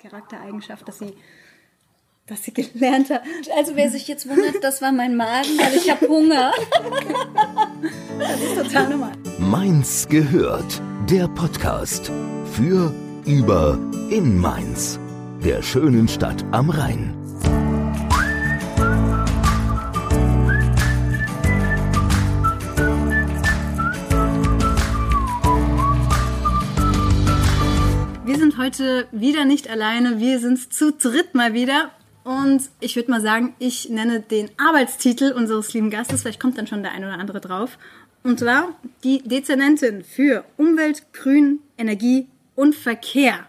Charaktereigenschaft, dass sie, dass sie gelernt hat. Also wer sich jetzt wundert, das war mein Magen, weil ich habe Hunger. Das ist total normal. Mainz gehört. Der Podcast für, über, in Mainz. Der schönen Stadt am Rhein. Heute wieder nicht alleine. Wir sind zu dritt mal wieder. Und ich würde mal sagen, ich nenne den Arbeitstitel unseres lieben Gastes. Vielleicht kommt dann schon der ein oder andere drauf. Und zwar die Dezernentin für Umwelt, Grün, Energie und Verkehr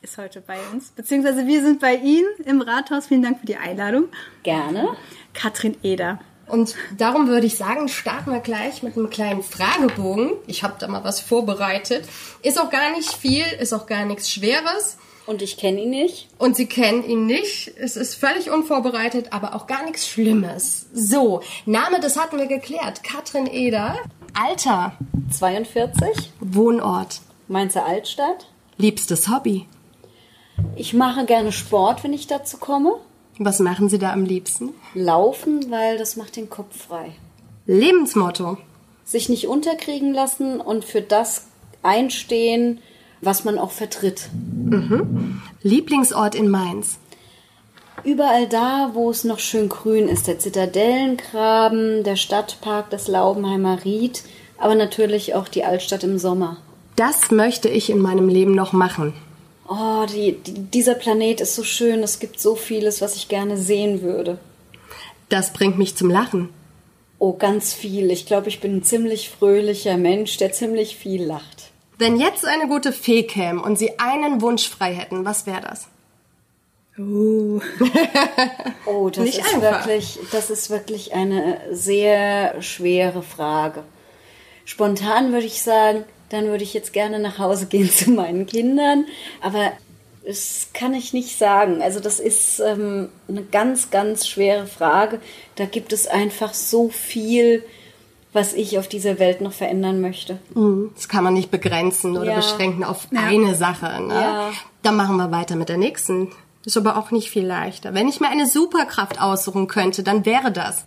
ist heute bei uns. Beziehungsweise wir sind bei Ihnen im Rathaus. Vielen Dank für die Einladung. Gerne. Katrin Eder. Und darum würde ich sagen, starten wir gleich mit einem kleinen Fragebogen. Ich habe da mal was vorbereitet. Ist auch gar nicht viel, ist auch gar nichts Schweres. Und ich kenne ihn nicht. Und Sie kennen ihn nicht. Es ist völlig unvorbereitet, aber auch gar nichts Schlimmes. So, Name, das hatten wir geklärt. Katrin Eder. Alter. 42. Wohnort. Mainzer Altstadt. Liebstes Hobby. Ich mache gerne Sport, wenn ich dazu komme. Was machen Sie da am liebsten? Laufen, weil das macht den Kopf frei. Lebensmotto. Sich nicht unterkriegen lassen und für das einstehen, was man auch vertritt. Lieblingsort in Mainz. Überall da, wo es noch schön grün ist, der Zitadellengraben, der Stadtpark, das Laubenheimer Ried, aber natürlich auch die Altstadt im Sommer. Das möchte ich in meinem Leben noch machen. Oh, die, die, dieser Planet ist so schön, es gibt so vieles, was ich gerne sehen würde. Das bringt mich zum Lachen. Oh, ganz viel. Ich glaube, ich bin ein ziemlich fröhlicher Mensch, der ziemlich viel lacht. Wenn jetzt eine gute Fee käme und Sie einen Wunsch frei hätten, was wäre das? Uh. Oh, das Nicht ist einfach. wirklich, das ist wirklich eine sehr schwere Frage. Spontan würde ich sagen, dann würde ich jetzt gerne nach Hause gehen zu meinen Kindern, aber das kann ich nicht sagen. Also das ist ähm, eine ganz, ganz schwere Frage. Da gibt es einfach so viel, was ich auf dieser Welt noch verändern möchte. Das kann man nicht begrenzen oder Ja. beschränken auf eine Sache. Ne? Ja. Dann machen wir weiter mit der nächsten. Ist aber auch nicht viel leichter. Wenn ich mir eine Superkraft aussuchen könnte, dann wäre das.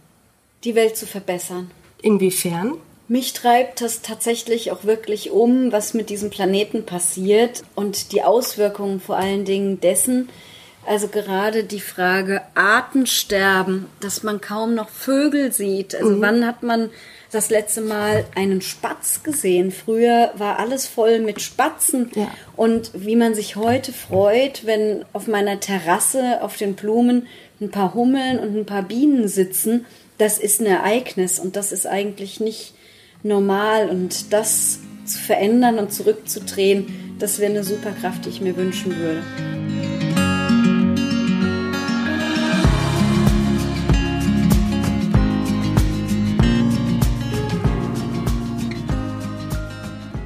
Die Welt zu verbessern. Inwiefern? Mich treibt das tatsächlich auch wirklich um, was mit diesem Planeten passiert und die Auswirkungen vor allen Dingen dessen. Also gerade die Frage Artensterben, dass man kaum noch Vögel sieht. Also wann hat man das letzte Mal einen Spatz gesehen? Früher war alles voll mit Spatzen. Ja. Und wie man sich heute freut, wenn auf meiner Terrasse auf den Blumen ein paar Hummeln und ein paar Bienen sitzen, das ist ein Ereignis und das ist eigentlich nicht normal. Und das zu verändern und zurückzudrehen, das wäre eine Superkraft, die ich mir wünschen würde.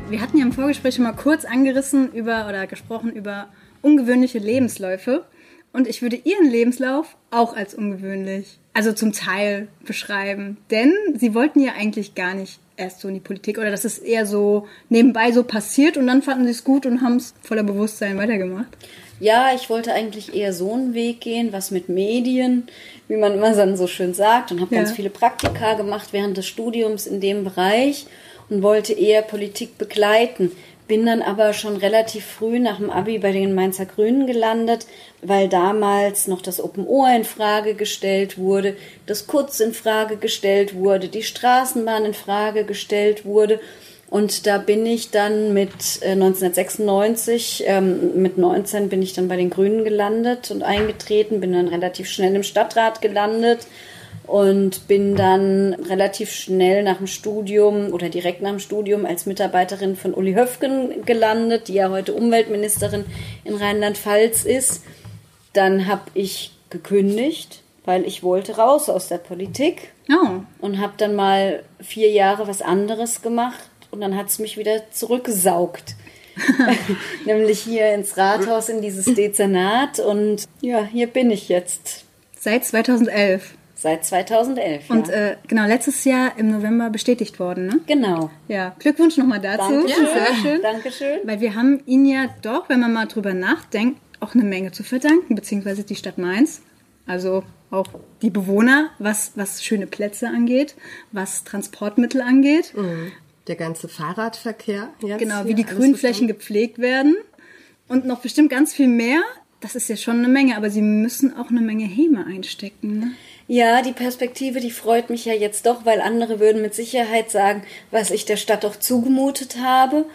Wir hatten ja im Vorgespräch schon mal kurz angerissen über oder gesprochen über ungewöhnliche Lebensläufe. Und ich würde Ihren Lebenslauf auch als ungewöhnlich, also zum Teil beschreiben. Denn Sie wollten ja eigentlich gar nicht erst so in die Politik oder das ist eher so nebenbei so passiert und dann fanden Sie es gut und haben es voller Bewusstsein weitergemacht. Ja, ich wollte eigentlich eher so einen Weg gehen, was mit Medien, wie man immer dann so schön sagt, und habe Ja. ganz viele Praktika gemacht während des Studiums in dem Bereich und wollte eher Politik begleiten. Bin dann aber schon relativ früh nach dem Abi bei den Mainzer Grünen gelandet, weil damals noch das Open Ohr in Frage gestellt wurde, das Kurz in Frage gestellt wurde, die Straßenbahn in Frage gestellt wurde. Und da bin ich dann mit äh, 1996, ähm, mit 19 bin ich dann bei den Grünen gelandet und eingetreten, bin dann relativ schnell im Stadtrat gelandet und bin dann relativ schnell nach dem Studium oder direkt nach dem Studium als Mitarbeiterin von Uli Höfgen gelandet, die ja heute Umweltministerin in Rheinland-Pfalz ist. Dann habe ich gekündigt, weil ich wollte raus aus der Politik Oh, und habe dann mal vier Jahre was anderes gemacht und dann hat es mich wieder zurückgesaugt. Nämlich hier ins Rathaus, in dieses Dezernat und ja, hier bin ich jetzt seit 2011. seit 2011. Und ja. äh, genau, letztes Jahr im November bestätigt worden, ne? genau. Ja, Glückwunsch nochmal dazu. Dankeschön. Sehr schön. Dankeschön. Weil wir haben ihn ja doch, wenn man mal drüber nachdenkt, auch eine Menge zu verdanken, beziehungsweise die Stadt Mainz. Also auch die Bewohner, was, was schöne Plätze angeht, was Transportmittel angeht. Mhm. Der ganze Fahrradverkehr. Jetzt genau, wie die Grünflächen gepflegt werden. Und noch bestimmt ganz viel mehr. Das ist ja schon eine Menge, aber sie müssen auch eine Menge Häme einstecken. Ne? Ja, die Perspektive, die freut mich ja jetzt doch, weil andere würden mit Sicherheit sagen, was ich der Stadt doch zugemutet habe.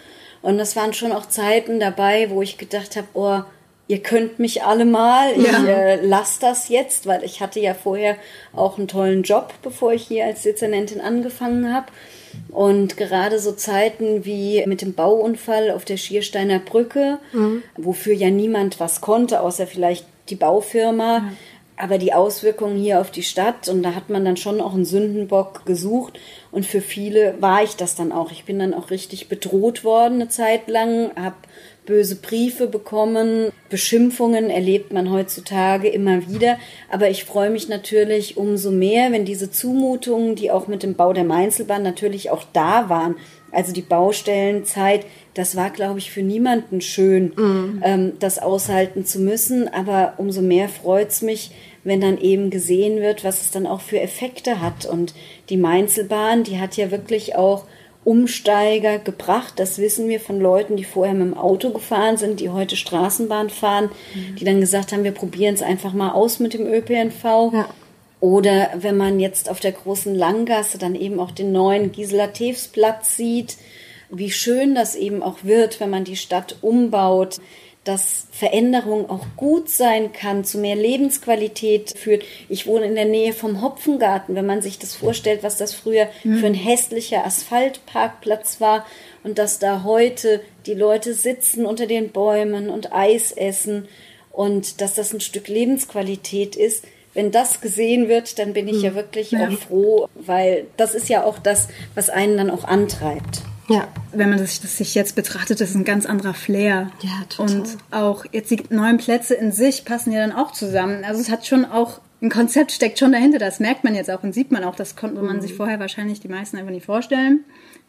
Und das waren schon auch Zeiten dabei, wo ich gedacht habe, oh, ihr könnt mich alle mal, ich ja. äh, lasse das jetzt, weil ich hatte ja vorher auch einen tollen Job, bevor ich hier als Dezernentin angefangen habe. Und gerade so Zeiten wie mit dem Bauunfall auf der Schiersteiner Brücke, mhm. wofür ja niemand was konnte, außer vielleicht die Baufirma, mhm. Aber die Auswirkungen hier auf die Stadt und da hat man dann schon auch einen Sündenbock gesucht und für viele war ich das dann auch. Ich bin dann auch richtig bedroht worden eine Zeit lang, habe böse Briefe bekommen, Beschimpfungen erlebt man heutzutage immer wieder. Aber ich freue mich natürlich umso mehr, wenn diese Zumutungen, die auch mit dem Bau der Mainzelbahn natürlich auch da waren, also die Baustellenzeit, das war, glaube ich, für niemanden schön, mhm. ähm, das aushalten zu müssen. Aber umso mehr freut es mich, wenn dann eben gesehen wird, was es dann auch für Effekte hat. Und die Mainzelbahn, die hat ja wirklich auch Umsteiger gebracht. Das wissen wir von Leuten, die vorher mit dem Auto gefahren sind, die heute Straßenbahn fahren, mhm. die dann gesagt haben, wir probieren es einfach mal aus mit dem ÖPNV. Ja. Oder wenn man jetzt auf der großen Langgasse dann eben auch den neuen Gisela Tews Platz sieht, wie schön das eben auch wird, wenn man die Stadt umbaut dass Veränderung auch gut sein kann, zu mehr Lebensqualität führt. Ich wohne in der Nähe vom Hopfengarten, wenn man sich das vorstellt, was das früher mhm. für ein hässlicher Asphaltparkplatz war und dass da heute die Leute sitzen unter den Bäumen und Eis essen und dass das ein Stück Lebensqualität ist. Wenn das gesehen wird, dann bin ich ja mhm. wirklich ja. auch froh, weil das ist ja auch das, was einen dann auch antreibt. Ja. Wenn man das, das sich jetzt betrachtet, das ist ein ganz anderer Flair. Ja, total. Und auch jetzt die neuen Plätze in sich passen ja dann auch zusammen. Also es hat schon auch ein Konzept steckt schon dahinter. Das merkt man jetzt auch und sieht man auch. Das konnte man mhm. sich vorher wahrscheinlich die meisten einfach nicht vorstellen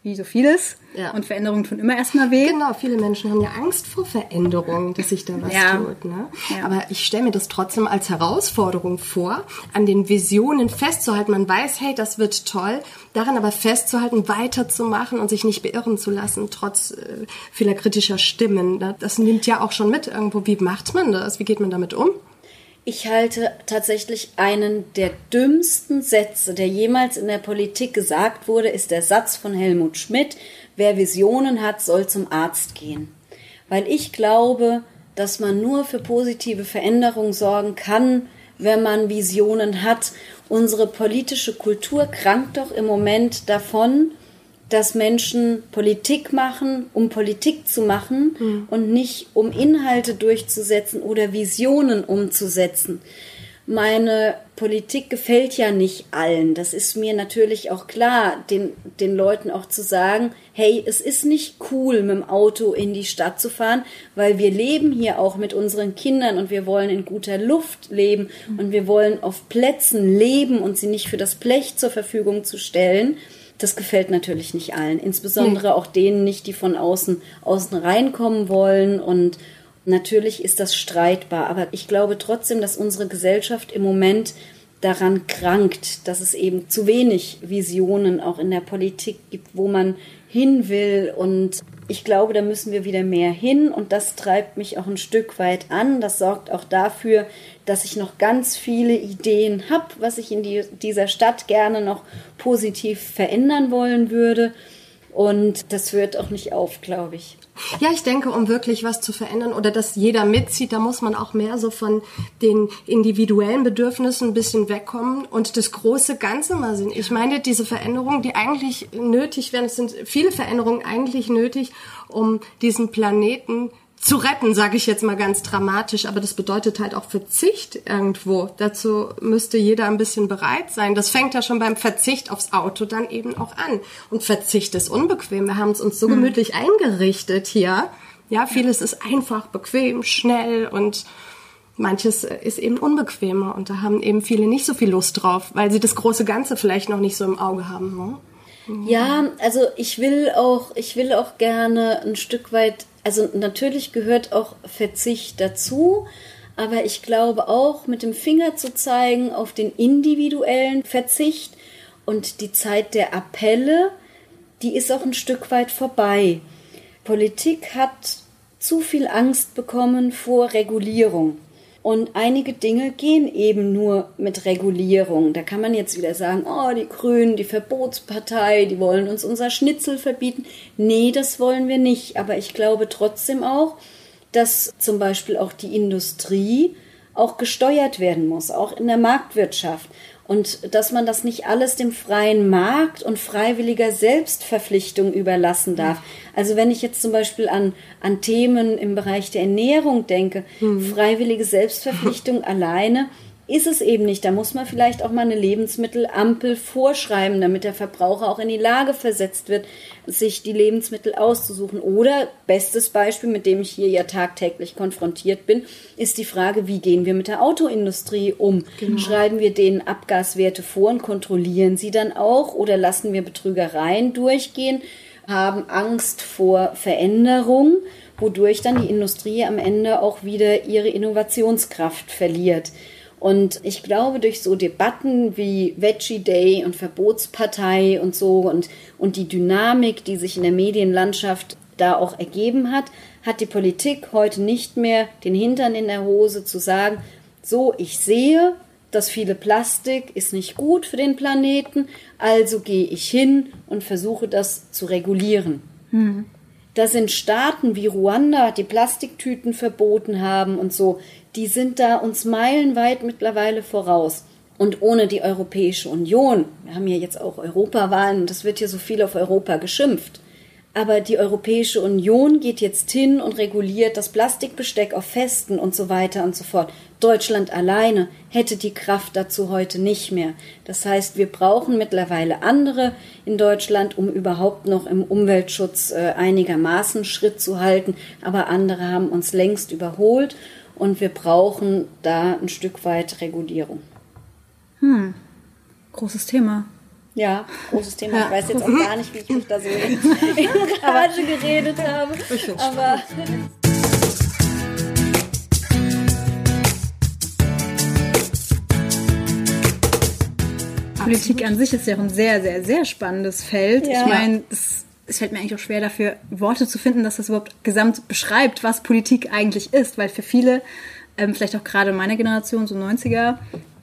wie so vieles. Ja. Und Veränderungen tun immer erstmal weh. Genau, viele Menschen haben ja Angst vor Veränderungen, dass sich da was ja. tut. Ne? Ja. Aber ich stelle mir das trotzdem als Herausforderung vor, an den Visionen festzuhalten. Man weiß, hey, das wird toll, daran aber festzuhalten, weiterzumachen und sich nicht beirren zu lassen, trotz äh, vieler kritischer Stimmen. Das nimmt ja auch schon mit irgendwo. Wie macht man das? Wie geht man damit um? Ich halte tatsächlich einen der dümmsten Sätze, der jemals in der Politik gesagt wurde, ist der Satz von Helmut Schmidt, wer Visionen hat, soll zum Arzt gehen. Weil ich glaube, dass man nur für positive Veränderungen sorgen kann, wenn man Visionen hat. Unsere politische Kultur krankt doch im Moment davon, dass Menschen Politik machen, um Politik zu machen mhm. und nicht um Inhalte durchzusetzen oder Visionen umzusetzen. Meine Politik gefällt ja nicht allen. Das ist mir natürlich auch klar, den, den Leuten auch zu sagen, hey, es ist nicht cool, mit dem Auto in die Stadt zu fahren, weil wir leben hier auch mit unseren Kindern und wir wollen in guter Luft leben und wir wollen auf Plätzen leben und sie nicht für das Blech zur Verfügung zu stellen. Das gefällt natürlich nicht allen, insbesondere auch denen nicht, die von außen, außen reinkommen wollen. Und natürlich ist das streitbar, aber ich glaube trotzdem, dass unsere Gesellschaft im Moment daran krankt, dass es eben zu wenig Visionen auch in der Politik gibt, wo man hin will. Und ich glaube, da müssen wir wieder mehr hin und das treibt mich auch ein Stück weit an. Das sorgt auch dafür, dass ich noch ganz viele Ideen habe, was ich in die, dieser Stadt gerne noch positiv verändern wollen würde. Und das hört auch nicht auf, glaube ich. Ja, ich denke, um wirklich was zu verändern oder dass jeder mitzieht, da muss man auch mehr so von den individuellen Bedürfnissen ein bisschen wegkommen und das große Ganze mal sehen. Ich meine, diese Veränderungen, die eigentlich nötig wären, es sind viele Veränderungen eigentlich nötig, um diesen Planeten zu retten, sage ich jetzt mal ganz dramatisch, aber das bedeutet halt auch Verzicht irgendwo. Dazu müsste jeder ein bisschen bereit sein. Das fängt ja schon beim Verzicht aufs Auto dann eben auch an. Und Verzicht ist unbequem. Wir haben es uns so hm. gemütlich mhm. eingerichtet hier. Ja, vieles ist einfach, bequem, schnell und manches ist eben unbequemer und da haben eben viele nicht so viel Lust drauf, weil sie das große Ganze vielleicht noch nicht so im Auge haben. Ne? Ja, also ich will auch, ich will auch gerne ein Stück weit, also natürlich gehört auch Verzicht dazu, aber ich glaube auch mit dem Finger zu zeigen auf den individuellen Verzicht und die Zeit der Appelle, die ist auch ein Stück weit vorbei. Politik hat zu viel Angst bekommen vor Regulierung. Und einige Dinge gehen eben nur mit Regulierung. Da kann man jetzt wieder sagen, oh, die Grünen, die Verbotspartei, die wollen uns unser Schnitzel verbieten. Nee, das wollen wir nicht. Aber ich glaube trotzdem auch, dass zum Beispiel auch die Industrie auch gesteuert werden muss, auch in der Marktwirtschaft. Und dass man das nicht alles dem freien Markt und freiwilliger Selbstverpflichtung überlassen darf. Also wenn ich jetzt zum Beispiel an, an Themen im Bereich der Ernährung denke, mhm. freiwillige Selbstverpflichtung alleine ist es eben nicht. Da muss man vielleicht auch mal eine Lebensmittelampel vorschreiben, damit der Verbraucher auch in die Lage versetzt wird, sich die Lebensmittel auszusuchen. Oder bestes Beispiel, mit dem ich hier ja tagtäglich konfrontiert bin, ist die Frage, wie gehen wir mit der Autoindustrie um? Genau. Schreiben wir denen Abgaswerte vor und kontrollieren sie dann auch oder lassen wir Betrügereien durchgehen, haben Angst vor Veränderung, wodurch dann die Industrie am Ende auch wieder ihre Innovationskraft verliert. Und ich glaube, durch so Debatten wie Veggie Day und Verbotspartei und so und, und die Dynamik, die sich in der Medienlandschaft da auch ergeben hat, hat die Politik heute nicht mehr den Hintern in der Hose zu sagen, so, ich sehe, das viele Plastik ist nicht gut für den Planeten, also gehe ich hin und versuche das zu regulieren. Hm. Da sind Staaten wie Ruanda, die Plastiktüten verboten haben und so, die sind da uns meilenweit mittlerweile voraus. Und ohne die Europäische Union, wir haben ja jetzt auch Europawahlen und es wird hier so viel auf Europa geschimpft, aber die Europäische Union geht jetzt hin und reguliert das Plastikbesteck auf Festen und so weiter und so fort. Deutschland alleine hätte die Kraft dazu heute nicht mehr. Das heißt, wir brauchen mittlerweile andere in Deutschland, um überhaupt noch im Umweltschutz äh, einigermaßen Schritt zu halten. Aber andere haben uns längst überholt und wir brauchen da ein Stück weit Regulierung. Hm. Großes Thema. Ja, großes Thema. Ich weiß jetzt auch gar nicht, wie ich mich da so in, in Rage geredet habe. Aber Politik an sich ist ja auch ein sehr, sehr, sehr spannendes Feld. Ja. Ich meine, es, es fällt mir eigentlich auch schwer dafür, Worte zu finden, dass das überhaupt gesamt beschreibt, was Politik eigentlich ist, weil für viele, ähm, vielleicht auch gerade meiner Generation, so 90er,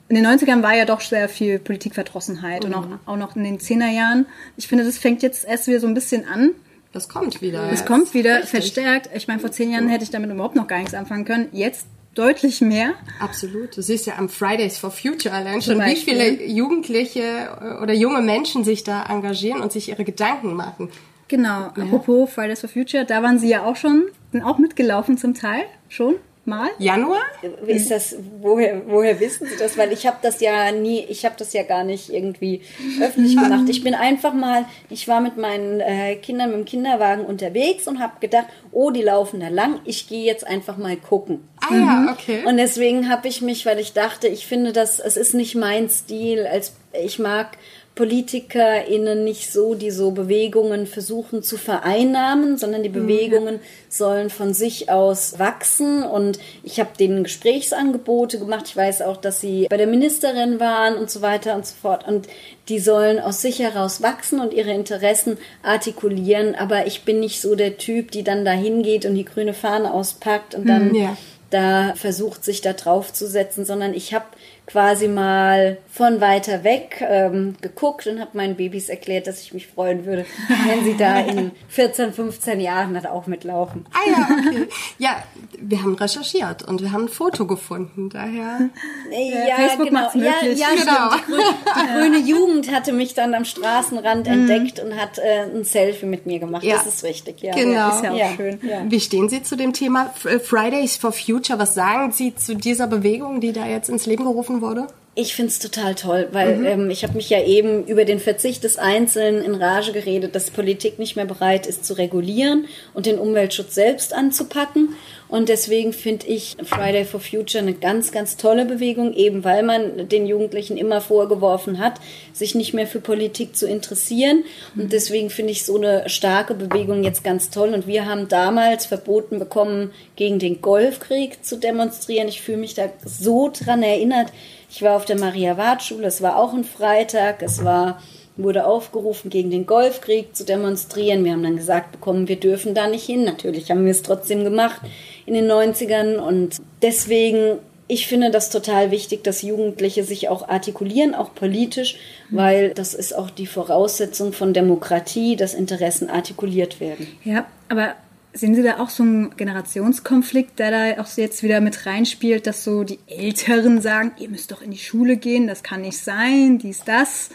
in den 90ern war ja doch sehr viel Politikverdrossenheit mhm. und auch, auch noch in den 10er Jahren. Ich finde, das fängt jetzt erst wieder so ein bisschen an. Das kommt wieder. Das kommt wieder Richtig. verstärkt. Ich meine, vor zehn Jahren hätte ich damit überhaupt noch gar nichts anfangen können. Jetzt deutlich mehr. Absolut. Du siehst ja am Fridays for Future allein schon, wie viele Jugendliche oder junge Menschen sich da engagieren und sich ihre Gedanken machen. Genau. Ja. Apropos Fridays for Future, da waren sie ja auch schon, sind auch mitgelaufen zum Teil schon mal? Januar? Ist das, woher, woher wissen Sie das? Weil ich habe das ja nie, ich habe das ja gar nicht irgendwie öffentlich gemacht. Ich bin einfach mal, ich war mit meinen äh, Kindern mit dem Kinderwagen unterwegs und habe gedacht, oh, die laufen da lang, ich gehe jetzt einfach mal gucken. Ah ja, okay. Und deswegen habe ich mich, weil ich dachte, ich finde das, es ist nicht mein Stil, als ich mag PolitikerInnen nicht so, die so Bewegungen versuchen zu vereinnahmen, sondern die mhm. Bewegungen sollen von sich aus wachsen. Und ich habe denen Gesprächsangebote gemacht. Ich weiß auch, dass sie bei der Ministerin waren und so weiter und so fort. Und die sollen aus sich heraus wachsen und ihre Interessen artikulieren. Aber ich bin nicht so der Typ, die dann da hingeht und die grüne Fahne auspackt und dann. Mhm, ja da versucht, sich da drauf zu setzen, sondern ich habe quasi mal von weiter weg ähm, geguckt und habe meinen Babys erklärt, dass ich mich freuen würde, wenn sie da in 14, 15 Jahren halt auch mitlaufen. Ah ja, okay. Ja, wir haben recherchiert und wir haben ein Foto gefunden, daher. Ja, Facebook genau. Ja, ja, genau. Die, die, grüne Jugend hatte mich dann am Straßenrand mhm. entdeckt und hat äh, ein Selfie mit mir gemacht. Ja. Das ist richtig, ja. Genau. ist ja auch ja. schön. Wie stehen Sie zu dem Thema Fridays for Future? Was sagen Sie zu dieser Bewegung, die da jetzt ins Leben gerufen wurde? Ich find's total toll, weil mhm. ähm, ich habe mich ja eben über den Verzicht des Einzelnen in Rage geredet, dass Politik nicht mehr bereit ist zu regulieren und den Umweltschutz selbst anzupacken. Und deswegen finde ich Friday for Future eine ganz, ganz tolle Bewegung, eben weil man den Jugendlichen immer vorgeworfen hat, sich nicht mehr für Politik zu interessieren. Und deswegen finde ich so eine starke Bewegung jetzt ganz toll. Und wir haben damals verboten bekommen, gegen den Golfkrieg zu demonstrieren. Ich fühle mich da so dran erinnert ich war auf der Maria-Ward-Schule, es war auch ein Freitag, es war, wurde aufgerufen, gegen den Golfkrieg zu demonstrieren. Wir haben dann gesagt bekommen, wir dürfen da nicht hin. Natürlich haben wir es trotzdem gemacht in den 90ern und deswegen ich finde das total wichtig, dass Jugendliche sich auch artikulieren, auch politisch, weil das ist auch die Voraussetzung von Demokratie, dass Interessen artikuliert werden. Ja, aber Sehen Sie da auch so einen Generationskonflikt, der da auch jetzt wieder mit reinspielt, dass so die Älteren sagen, ihr müsst doch in die Schule gehen, das kann nicht sein, dies, das.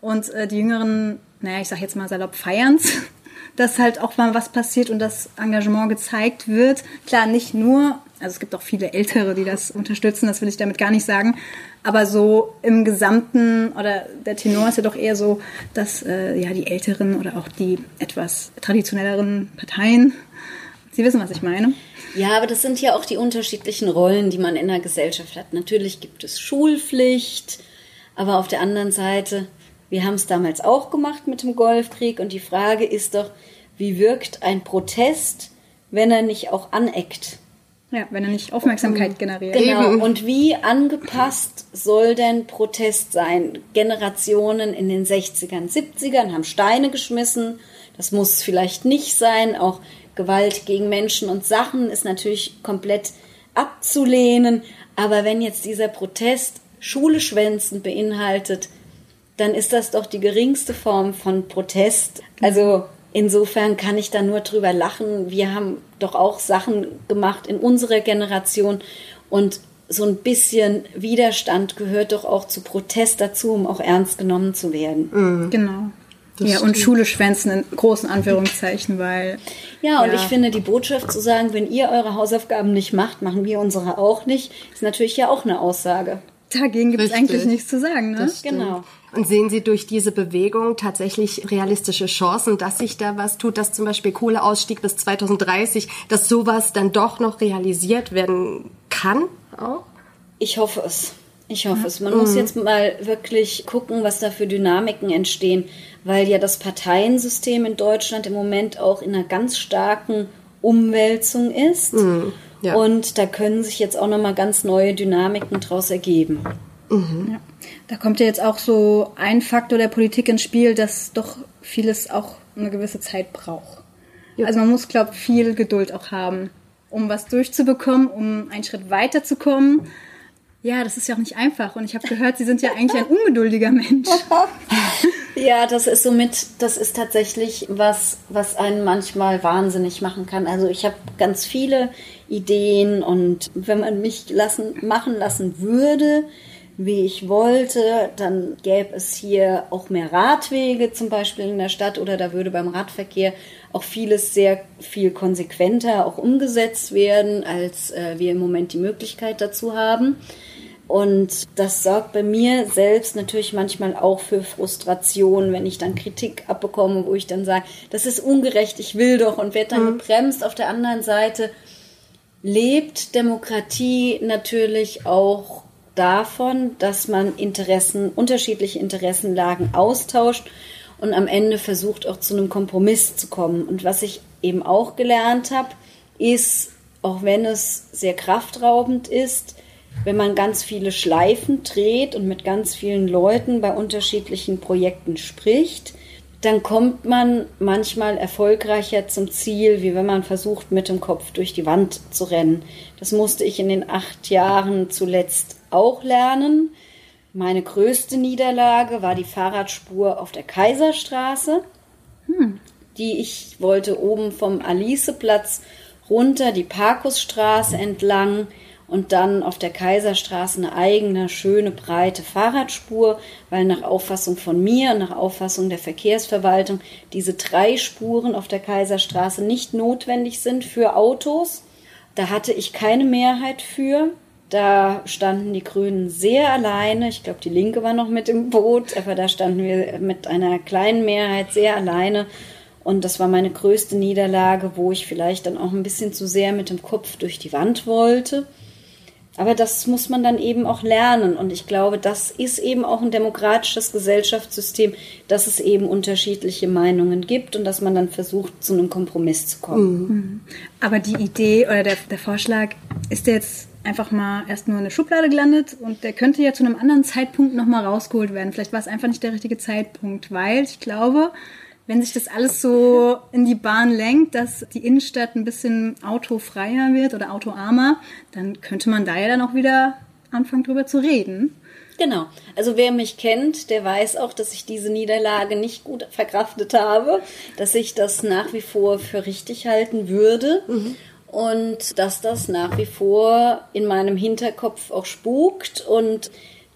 Und äh, die Jüngeren, naja, ich sag jetzt mal salopp, feiern's, dass halt auch mal was passiert und das Engagement gezeigt wird. Klar, nicht nur, also es gibt auch viele Ältere, die das unterstützen, das will ich damit gar nicht sagen. Aber so im Gesamten oder der Tenor ist ja doch eher so, dass äh, ja die Älteren oder auch die etwas traditionelleren Parteien Sie wissen, was ich meine. Ja, aber das sind ja auch die unterschiedlichen Rollen, die man in der Gesellschaft hat. Natürlich gibt es Schulpflicht, aber auf der anderen Seite, wir haben es damals auch gemacht mit dem Golfkrieg und die Frage ist doch, wie wirkt ein Protest, wenn er nicht auch aneckt? Ja, wenn er nicht Aufmerksamkeit generiert. Genau. Und wie angepasst soll denn Protest sein? Generationen in den 60ern, 70ern haben Steine geschmissen. Das muss vielleicht nicht sein. Auch Gewalt gegen Menschen und Sachen ist natürlich komplett abzulehnen. Aber wenn jetzt dieser Protest Schule schwänzen beinhaltet, dann ist das doch die geringste Form von Protest. Also insofern kann ich da nur drüber lachen. Wir haben doch auch Sachen gemacht in unserer Generation und so ein bisschen Widerstand gehört doch auch zu Protest dazu, um auch ernst genommen zu werden. Mhm. Genau. Das ja, und Schule schwänzen in großen Anführungszeichen, weil. Ja, und ja. ich finde, die Botschaft zu sagen, wenn ihr eure Hausaufgaben nicht macht, machen wir unsere auch nicht, ist natürlich ja auch eine Aussage. Dagegen gibt es eigentlich nichts zu sagen, ne? Genau. Und sehen Sie durch diese Bewegung tatsächlich realistische Chancen, dass sich da was tut, dass zum Beispiel Kohleausstieg bis 2030, dass sowas dann doch noch realisiert werden kann? Auch? Ich hoffe es. Ich hoffe es. Man mhm. muss jetzt mal wirklich gucken, was da für Dynamiken entstehen weil ja das Parteiensystem in Deutschland im Moment auch in einer ganz starken Umwälzung ist. Mhm, ja. Und da können sich jetzt auch nochmal ganz neue Dynamiken daraus ergeben. Mhm. Ja. Da kommt ja jetzt auch so ein Faktor der Politik ins Spiel, dass doch vieles auch eine gewisse Zeit braucht. Ja. Also man muss, glaube ich, viel Geduld auch haben, um was durchzubekommen, um einen Schritt weiterzukommen. Ja, das ist ja auch nicht einfach. Und ich habe gehört, Sie sind ja eigentlich ein ungeduldiger Mensch. ja, das ist somit, das ist tatsächlich was, was einen manchmal wahnsinnig machen kann. Also ich habe ganz viele Ideen und wenn man mich lassen, machen lassen würde, wie ich wollte, dann gäbe es hier auch mehr Radwege zum Beispiel in der Stadt oder da würde beim Radverkehr auch vieles sehr viel konsequenter auch umgesetzt werden, als äh, wir im Moment die Möglichkeit dazu haben. Und das sorgt bei mir selbst natürlich manchmal auch für Frustration, wenn ich dann Kritik abbekomme, wo ich dann sage, das ist ungerecht, ich will doch und werde dann mhm. gebremst. Auf der anderen Seite lebt Demokratie natürlich auch davon, dass man Interessen, unterschiedliche Interessenlagen austauscht und am Ende versucht auch zu einem Kompromiss zu kommen. Und was ich eben auch gelernt habe, ist, auch wenn es sehr kraftraubend ist, wenn man ganz viele Schleifen dreht und mit ganz vielen Leuten bei unterschiedlichen Projekten spricht, dann kommt man manchmal erfolgreicher zum Ziel, wie wenn man versucht, mit dem Kopf durch die Wand zu rennen. Das musste ich in den acht Jahren zuletzt auch lernen. Meine größte Niederlage war die Fahrradspur auf der Kaiserstraße. Hm. Die ich wollte oben vom Aliceplatz runter die Parkusstraße entlang und dann auf der Kaiserstraße eine eigene, schöne, breite Fahrradspur, weil nach Auffassung von mir und nach Auffassung der Verkehrsverwaltung diese drei Spuren auf der Kaiserstraße nicht notwendig sind für Autos. Da hatte ich keine Mehrheit für. Da standen die Grünen sehr alleine. Ich glaube, die Linke war noch mit im Boot, aber da standen wir mit einer kleinen Mehrheit sehr alleine. Und das war meine größte Niederlage, wo ich vielleicht dann auch ein bisschen zu sehr mit dem Kopf durch die Wand wollte. Aber das muss man dann eben auch lernen. Und ich glaube, das ist eben auch ein demokratisches Gesellschaftssystem, dass es eben unterschiedliche Meinungen gibt und dass man dann versucht, zu einem Kompromiss zu kommen. Mhm. Aber die Idee oder der, der Vorschlag, ist jetzt einfach mal erst nur in der Schublade gelandet und der könnte ja zu einem anderen Zeitpunkt nochmal rausgeholt werden. Vielleicht war es einfach nicht der richtige Zeitpunkt, weil ich glaube, wenn sich das alles so in die Bahn lenkt, dass die Innenstadt ein bisschen autofreier wird oder autoarmer, dann könnte man da ja dann auch wieder anfangen drüber zu reden. Genau. Also wer mich kennt, der weiß auch, dass ich diese Niederlage nicht gut verkraftet habe, dass ich das nach wie vor für richtig halten würde. Mhm und dass das nach wie vor in meinem Hinterkopf auch spukt und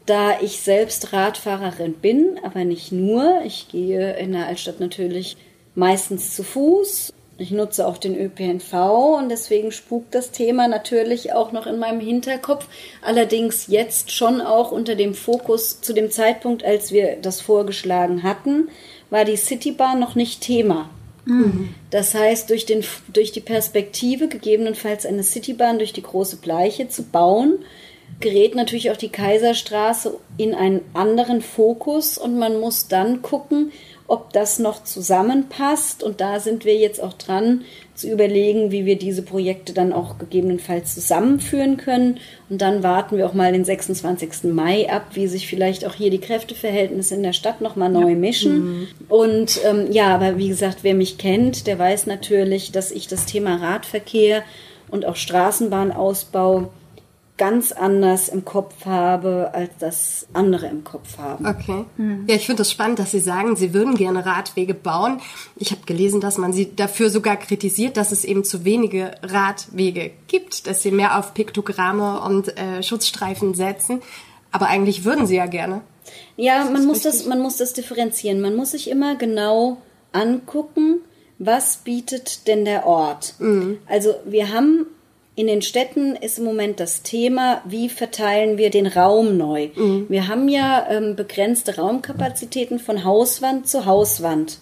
da ich selbst Radfahrerin bin, aber nicht nur, ich gehe in der Altstadt natürlich meistens zu Fuß. Ich nutze auch den ÖPNV und deswegen spukt das Thema natürlich auch noch in meinem Hinterkopf. Allerdings jetzt schon auch unter dem Fokus zu dem Zeitpunkt, als wir das vorgeschlagen hatten, war die Citybahn noch nicht Thema. Mhm. Das heißt, durch, den, durch die Perspektive, gegebenenfalls eine Citybahn durch die große Bleiche zu bauen, gerät natürlich auch die Kaiserstraße in einen anderen Fokus und man muss dann gucken, ob das noch zusammenpasst. Und da sind wir jetzt auch dran zu überlegen, wie wir diese Projekte dann auch gegebenenfalls zusammenführen können. Und dann warten wir auch mal den 26. Mai ab, wie sich vielleicht auch hier die Kräfteverhältnisse in der Stadt nochmal neu ja. mischen. Mhm. Und ähm, ja, aber wie gesagt, wer mich kennt, der weiß natürlich, dass ich das Thema Radverkehr und auch Straßenbahnausbau ganz anders im Kopf habe, als das andere im Kopf haben. Okay. Mhm. Ja, ich finde es das spannend, dass Sie sagen, Sie würden gerne Radwege bauen. Ich habe gelesen, dass man Sie dafür sogar kritisiert, dass es eben zu wenige Radwege gibt, dass Sie mehr auf Piktogramme und äh, Schutzstreifen setzen. Aber eigentlich würden Sie ja gerne. Ja, man muss das, man muss das differenzieren. Man muss sich immer genau angucken, was bietet denn der Ort. Mhm. Also wir haben in den Städten ist im Moment das Thema, wie verteilen wir den Raum neu. Mhm. Wir haben ja ähm, begrenzte Raumkapazitäten von Hauswand zu Hauswand.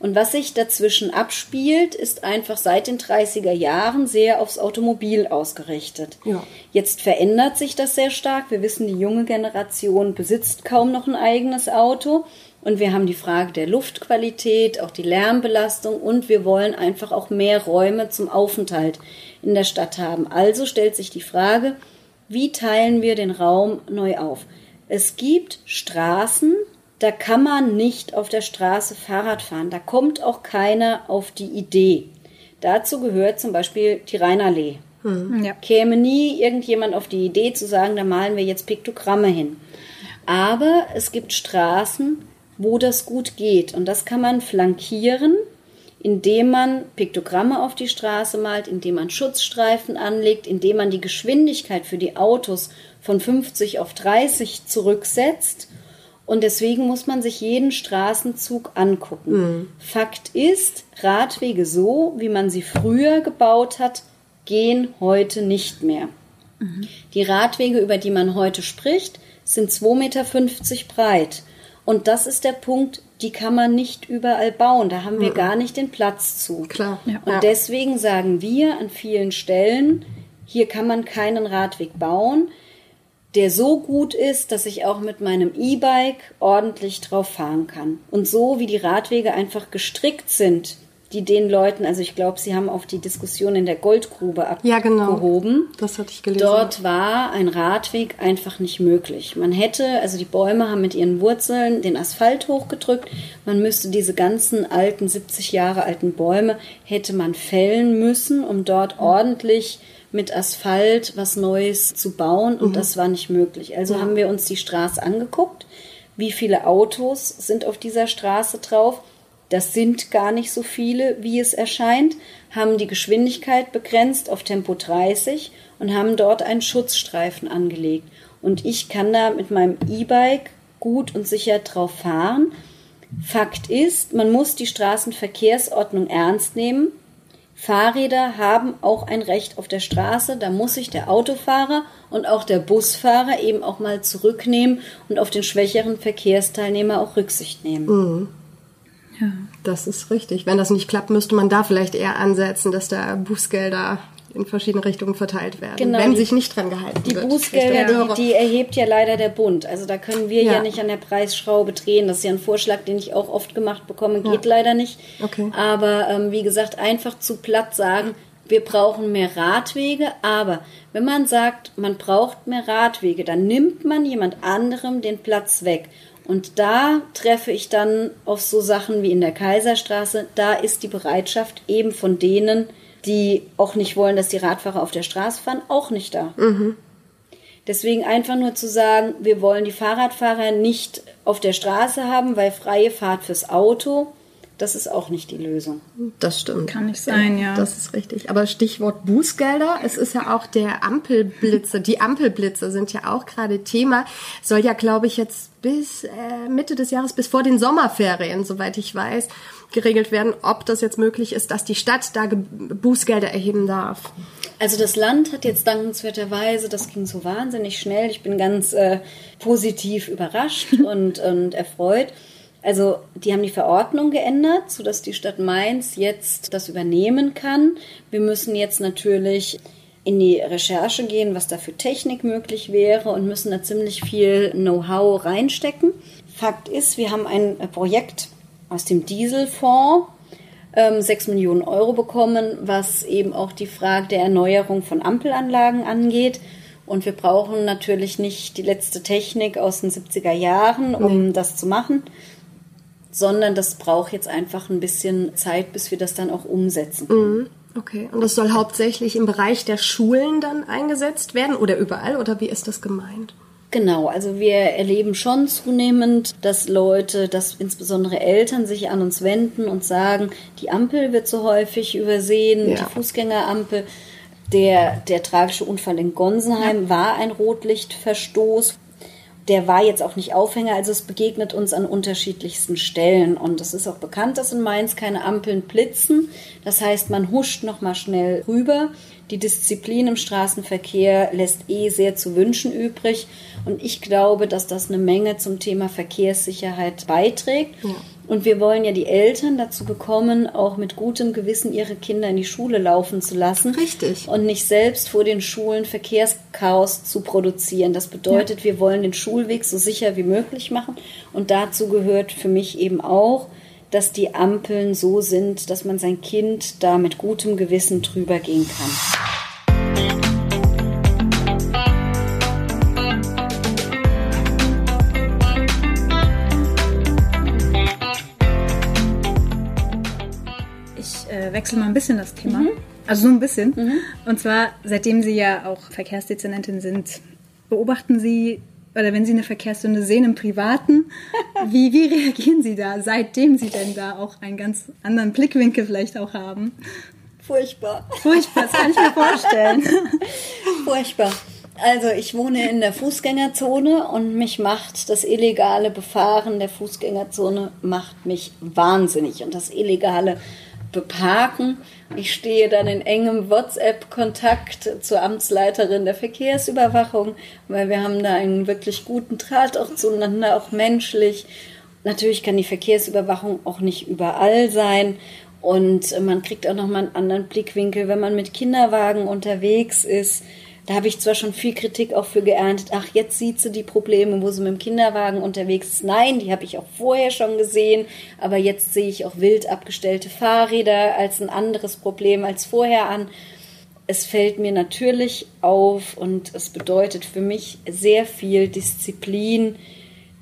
Und was sich dazwischen abspielt, ist einfach seit den 30er Jahren sehr aufs Automobil ausgerichtet. Ja. Jetzt verändert sich das sehr stark. Wir wissen, die junge Generation besitzt kaum noch ein eigenes Auto. Und wir haben die Frage der Luftqualität, auch die Lärmbelastung und wir wollen einfach auch mehr Räume zum Aufenthalt in der Stadt haben. Also stellt sich die Frage, wie teilen wir den Raum neu auf? Es gibt Straßen, da kann man nicht auf der Straße Fahrrad fahren. Da kommt auch keiner auf die Idee. Dazu gehört zum Beispiel die Rheinallee. Hm. Ja. Käme nie irgendjemand auf die Idee zu sagen, da malen wir jetzt Piktogramme hin. Aber es gibt Straßen, wo das gut geht. Und das kann man flankieren, indem man Piktogramme auf die Straße malt, indem man Schutzstreifen anlegt, indem man die Geschwindigkeit für die Autos von 50 auf 30 zurücksetzt. Und deswegen muss man sich jeden Straßenzug angucken. Mhm. Fakt ist, Radwege so, wie man sie früher gebaut hat, gehen heute nicht mehr. Mhm. Die Radwege, über die man heute spricht, sind 2,50 Meter breit. Und das ist der Punkt, die kann man nicht überall bauen. Da haben wir mhm. gar nicht den Platz zu. Klar. Ja. Und deswegen sagen wir an vielen Stellen, hier kann man keinen Radweg bauen, der so gut ist, dass ich auch mit meinem E-Bike ordentlich drauf fahren kann. Und so wie die Radwege einfach gestrickt sind, die den Leuten, also ich glaube, sie haben auf die Diskussion in der Goldgrube abgehoben. Ja, genau. Das hatte ich gelesen. Dort war ein Radweg einfach nicht möglich. Man hätte, also die Bäume haben mit ihren Wurzeln den Asphalt hochgedrückt. Man müsste diese ganzen alten, 70 Jahre alten Bäume, hätte man fällen müssen, um dort mhm. ordentlich mit Asphalt was Neues zu bauen. Und mhm. das war nicht möglich. Also ja. haben wir uns die Straße angeguckt. Wie viele Autos sind auf dieser Straße drauf? Das sind gar nicht so viele, wie es erscheint, haben die Geschwindigkeit begrenzt auf Tempo 30 und haben dort einen Schutzstreifen angelegt. Und ich kann da mit meinem E-Bike gut und sicher drauf fahren. Fakt ist, man muss die Straßenverkehrsordnung ernst nehmen. Fahrräder haben auch ein Recht auf der Straße. Da muss sich der Autofahrer und auch der Busfahrer eben auch mal zurücknehmen und auf den schwächeren Verkehrsteilnehmer auch Rücksicht nehmen. Mhm. Ja. Das ist richtig. Wenn das nicht klappt, müsste man da vielleicht eher ansetzen, dass da Bußgelder in verschiedene Richtungen verteilt werden, genau, wenn die, sich nicht dran gehalten die wird. Die Bußgelder, die, die, erhebt ja leider der Bund. Also da können wir ja. ja. nicht an der Preisschraube drehen. Das ist ja ein Vorschlag, den ich auch oft gemacht bekomme, geht ja. leider nicht. Okay. Aber ähm, wie gesagt, einfach zu platt sagen, wir brauchen mehr Radwege. Aber wenn man sagt, man braucht mehr Radwege, dann nimmt man jemand anderem den Platz weg. Und da treffe ich dann auf so Sachen wie in der Kaiserstraße. Da ist die Bereitschaft eben von denen, die auch nicht wollen, dass die Radfahrer auf der Straße fahren, auch nicht da. Mhm. Deswegen einfach nur zu sagen, wir wollen die Fahrradfahrer nicht auf der Straße haben, weil freie Fahrt fürs Auto, das ist auch nicht die Lösung. Das stimmt. Kann nicht sein, ja. Das ist richtig. Aber Stichwort Bußgelder, es ist ja auch der Ampelblitze. Die Ampelblitze sind ja auch gerade Thema. Soll ja, glaube ich, jetzt bis äh, Mitte des Jahres, bis vor den Sommerferien, soweit ich weiß, geregelt werden, ob das jetzt möglich ist, dass die Stadt da Bußgelder erheben darf. Also das Land hat jetzt dankenswerterweise, das ging so wahnsinnig schnell, ich bin ganz äh, positiv überrascht und, und erfreut. Also die haben die Verordnung geändert, sodass die Stadt Mainz jetzt das übernehmen kann. Wir müssen jetzt natürlich in die Recherche gehen, was da für Technik möglich wäre und müssen da ziemlich viel Know-how reinstecken. Fakt ist, wir haben ein Projekt aus dem Dieselfonds ähm, 6 Millionen Euro bekommen, was eben auch die Frage der Erneuerung von Ampelanlagen angeht. Und wir brauchen natürlich nicht die letzte Technik aus den 70er Jahren, um nee. das zu machen, sondern das braucht jetzt einfach ein bisschen Zeit, bis wir das dann auch umsetzen können. Mhm. Okay, und das soll hauptsächlich im Bereich der Schulen dann eingesetzt werden oder überall oder wie ist das gemeint? Genau, also wir erleben schon zunehmend, dass Leute, dass insbesondere Eltern sich an uns wenden und sagen, die Ampel wird so häufig übersehen, ja. die Fußgängerampel. Der, der tragische Unfall in Gonsenheim ja. war ein Rotlichtverstoß. Der war jetzt auch nicht Aufhänger, also es begegnet uns an unterschiedlichsten Stellen. Und es ist auch bekannt, dass in Mainz keine Ampeln blitzen. Das heißt, man huscht nochmal schnell rüber. Die Disziplin im Straßenverkehr lässt eh sehr zu wünschen übrig. Und ich glaube, dass das eine Menge zum Thema Verkehrssicherheit beiträgt. Ja. Und wir wollen ja die Eltern dazu bekommen, auch mit gutem Gewissen ihre Kinder in die Schule laufen zu lassen. Richtig. Und nicht selbst vor den Schulen Verkehrschaos zu produzieren. Das bedeutet, ja. wir wollen den Schulweg so sicher wie möglich machen. Und dazu gehört für mich eben auch, dass die Ampeln so sind, dass man sein Kind da mit gutem Gewissen drüber gehen kann. Wechsle mal ein bisschen das Thema. Mhm. Also so ein bisschen. Mhm. Und zwar, seitdem Sie ja auch Verkehrsdezernentin sind, beobachten Sie, oder wenn Sie eine Verkehrssünde sehen im Privaten, wie, wie reagieren Sie da, seitdem Sie denn da auch einen ganz anderen Blickwinkel vielleicht auch haben? Furchtbar. Furchtbar, das kann ich mir vorstellen. Furchtbar. Also ich wohne in der Fußgängerzone und mich macht das illegale Befahren der Fußgängerzone macht mich wahnsinnig und das illegale beparken. Ich stehe dann in engem WhatsApp-Kontakt zur Amtsleiterin der Verkehrsüberwachung, weil wir haben da einen wirklich guten Draht auch zueinander, auch menschlich. Natürlich kann die Verkehrsüberwachung auch nicht überall sein. Und man kriegt auch nochmal einen anderen Blickwinkel, wenn man mit Kinderwagen unterwegs ist da habe ich zwar schon viel Kritik auch für geerntet, ach, jetzt sieht sie die Probleme, wo sie mit dem Kinderwagen unterwegs ist. Nein, die habe ich auch vorher schon gesehen, aber jetzt sehe ich auch wild abgestellte Fahrräder als ein anderes Problem als vorher an. Es fällt mir natürlich auf und es bedeutet für mich sehr viel Disziplin,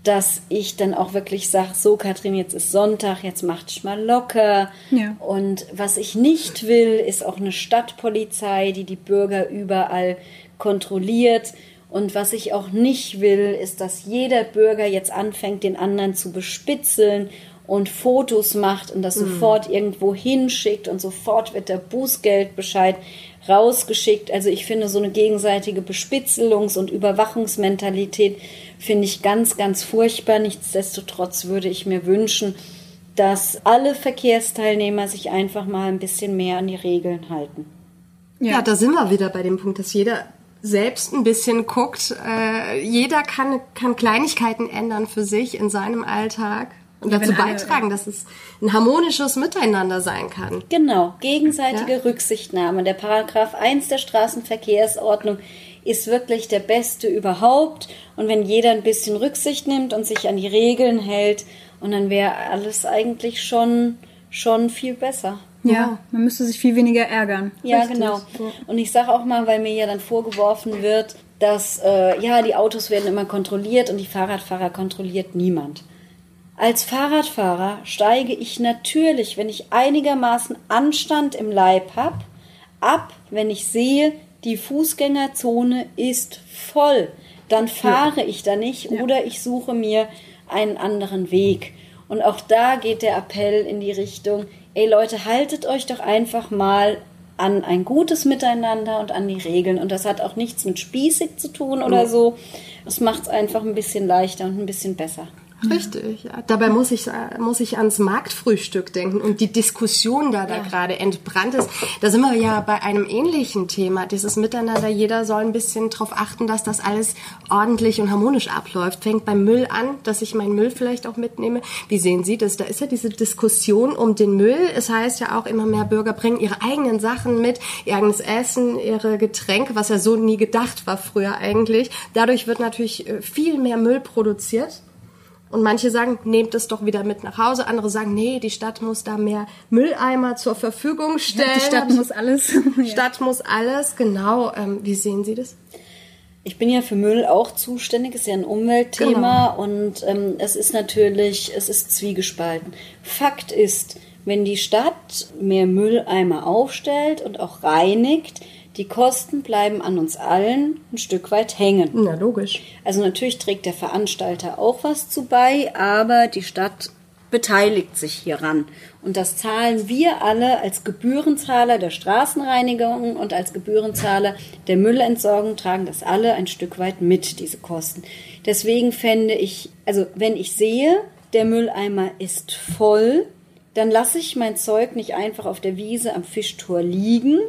dass ich dann auch wirklich sage, so Katrin, jetzt ist Sonntag, jetzt mach dich mal locker. Ja. Und was ich nicht will, ist auch eine Stadtpolizei, die die Bürger überall kontrolliert. Und was ich auch nicht will, ist, dass jeder Bürger jetzt anfängt, den anderen zu bespitzeln und Fotos macht und das mhm. sofort irgendwo hinschickt und sofort wird der Bußgeldbescheid rausgeschickt. Also ich finde so eine gegenseitige Bespitzelungs- und Überwachungsmentalität finde ich ganz, ganz furchtbar. Nichtsdestotrotz würde ich mir wünschen, dass alle Verkehrsteilnehmer sich einfach mal ein bisschen mehr an die Regeln halten. Ja. ja, da sind wir wieder bei dem Punkt, dass jeder selbst ein bisschen guckt. Äh, jeder kann, kann Kleinigkeiten ändern für sich in seinem Alltag und dazu beitragen, dass es ein harmonisches Miteinander sein kann. Genau, gegenseitige ja. Rücksichtnahme. Der Paragraph 1 der Straßenverkehrsordnung ist wirklich der beste überhaupt. Und wenn jeder ein bisschen Rücksicht nimmt und sich an die Regeln hält, und dann wäre alles eigentlich schon, schon viel besser. Ja, man müsste sich viel weniger ärgern. Ja, Richtig. genau. Und ich sage auch mal, weil mir ja dann vorgeworfen wird, dass äh, ja die Autos werden immer kontrolliert und die Fahrradfahrer kontrolliert niemand. Als Fahrradfahrer steige ich natürlich, wenn ich einigermaßen Anstand im Leib habe, ab, wenn ich sehe, die Fußgängerzone ist voll. Dann fahre ich da nicht ja. oder ich suche mir einen anderen Weg. Und auch da geht der Appell in die Richtung, ey Leute, haltet euch doch einfach mal an ein gutes Miteinander und an die Regeln. Und das hat auch nichts mit spießig zu tun oder so. Das macht es einfach ein bisschen leichter und ein bisschen besser. Richtig, ja. Dabei muss ich, muss ich ans Marktfrühstück denken und die Diskussion, da da ja. gerade entbrannt ist. Da sind wir ja bei einem ähnlichen Thema. Dieses Miteinander, jeder soll ein bisschen darauf achten, dass das alles ordentlich und harmonisch abläuft. Fängt beim Müll an, dass ich meinen Müll vielleicht auch mitnehme. Wie sehen Sie das? Da ist ja diese Diskussion um den Müll. Es heißt ja auch, immer mehr Bürger bringen ihre eigenen Sachen mit, ihr eigenes Essen, ihre Getränke, was ja so nie gedacht war früher eigentlich. Dadurch wird natürlich äh, viel mehr Müll produziert und manche sagen, nehmt es doch wieder mit nach Hause. Andere sagen, nee, die Stadt muss da mehr Mülleimer zur Verfügung stellen. Die Stadt muss alles. Stadt muss alles, genau. Ähm, wie sehen Sie das? Ich bin ja für Müll auch zuständig, ist ja ein Umweltthema genau. und ähm, es ist natürlich, es ist zwiegespalten. Fakt ist, wenn die Stadt mehr Mülleimer aufstellt und auch reinigt, die Kosten bleiben an uns allen ein Stück weit hängen. Na, logisch. Also natürlich trägt der Veranstalter auch was zu bei, aber die Stadt beteiligt sich hieran. Und das zahlen wir alle als Gebührenzahler der Straßenreinigung und als Gebührenzahler der Müllentsorgung tragen das alle ein Stück weit mit, diese Kosten. Deswegen fände ich, also wenn ich sehe, der Mülleimer ist voll, dann lasse ich mein Zeug nicht einfach auf der Wiese am Fischtor liegen,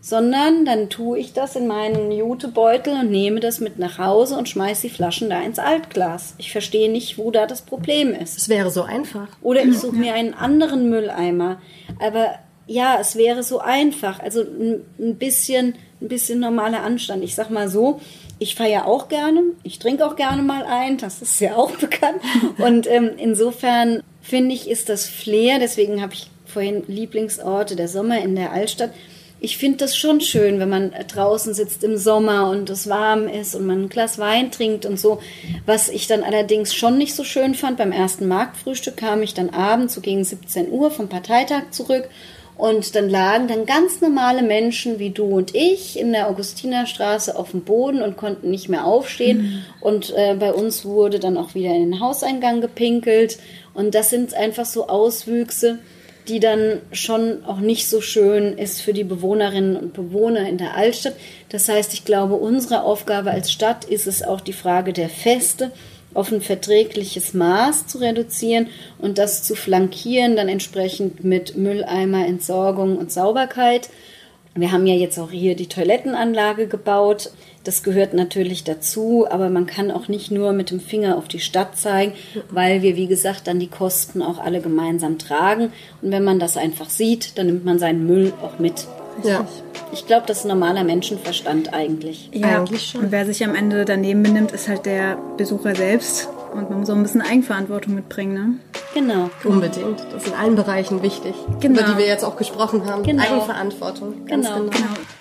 sondern dann tue ich das in meinen Jutebeutel und nehme das mit nach Hause und schmeiße die Flaschen da ins Altglas. Ich verstehe nicht, wo da das Problem ist. Es wäre so einfach. Oder ich suche mir einen anderen Mülleimer. Aber ja, es wäre so einfach. Also ein bisschen, ein bisschen normaler Anstand. Ich sag mal so, ich feiere auch gerne, ich trinke auch gerne mal ein, das ist ja auch bekannt. Und ähm, insofern finde ich, ist das Flair, deswegen habe ich vorhin Lieblingsorte, der Sommer in der Altstadt ich finde das schon schön, wenn man draußen sitzt im Sommer und es warm ist und man ein Glas Wein trinkt und so. Was ich dann allerdings schon nicht so schön fand, beim ersten Marktfrühstück kam ich dann abends so gegen 17 Uhr vom Parteitag zurück und dann lagen dann ganz normale Menschen wie du und ich in der Augustinerstraße auf dem Boden und konnten nicht mehr aufstehen. Mhm. Und äh, bei uns wurde dann auch wieder in den Hauseingang gepinkelt. Und das sind einfach so Auswüchse, die dann schon auch nicht so schön ist für die Bewohnerinnen und Bewohner in der Altstadt. Das heißt, ich glaube, unsere Aufgabe als Stadt ist es auch die Frage der Feste auf ein verträgliches Maß zu reduzieren und das zu flankieren, dann entsprechend mit Mülleimer, Entsorgung und Sauberkeit. Wir haben ja jetzt auch hier die Toilettenanlage gebaut. Das gehört natürlich dazu, aber man kann auch nicht nur mit dem Finger auf die Stadt zeigen, weil wir, wie gesagt, dann die Kosten auch alle gemeinsam tragen. Und wenn man das einfach sieht, dann nimmt man seinen Müll auch mit. Ja. Ich glaube, das ist normaler Menschenverstand eigentlich. Ja, eigentlich schon. Und wer sich am Ende daneben benimmt, ist halt der Besucher selbst. Und man muss auch ein bisschen Eigenverantwortung mitbringen, ne? Genau. Unbedingt. Das ist in allen Bereichen wichtig, genau. über die wir jetzt auch gesprochen haben. Genau. Eigenverantwortung. Ganz genau. genau. genau.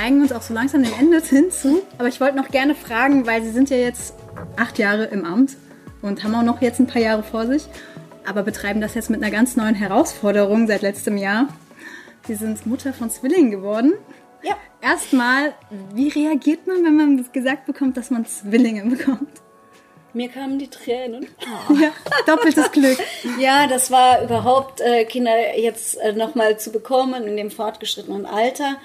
Neigen uns auch so langsam dem Ende hinzu. Aber ich wollte noch gerne fragen, weil Sie sind ja jetzt acht Jahre im Amt und haben auch noch jetzt ein paar Jahre vor sich, aber betreiben das jetzt mit einer ganz neuen Herausforderung seit letztem Jahr. Sie sind Mutter von Zwillingen geworden. Ja. Erstmal, wie reagiert man, wenn man gesagt bekommt, dass man Zwillinge bekommt? Mir kamen die Tränen. Ja, doppeltes Glück. Ja, das war überhaupt äh, Kinder jetzt äh, nochmal zu bekommen in dem fortgeschrittenen Alter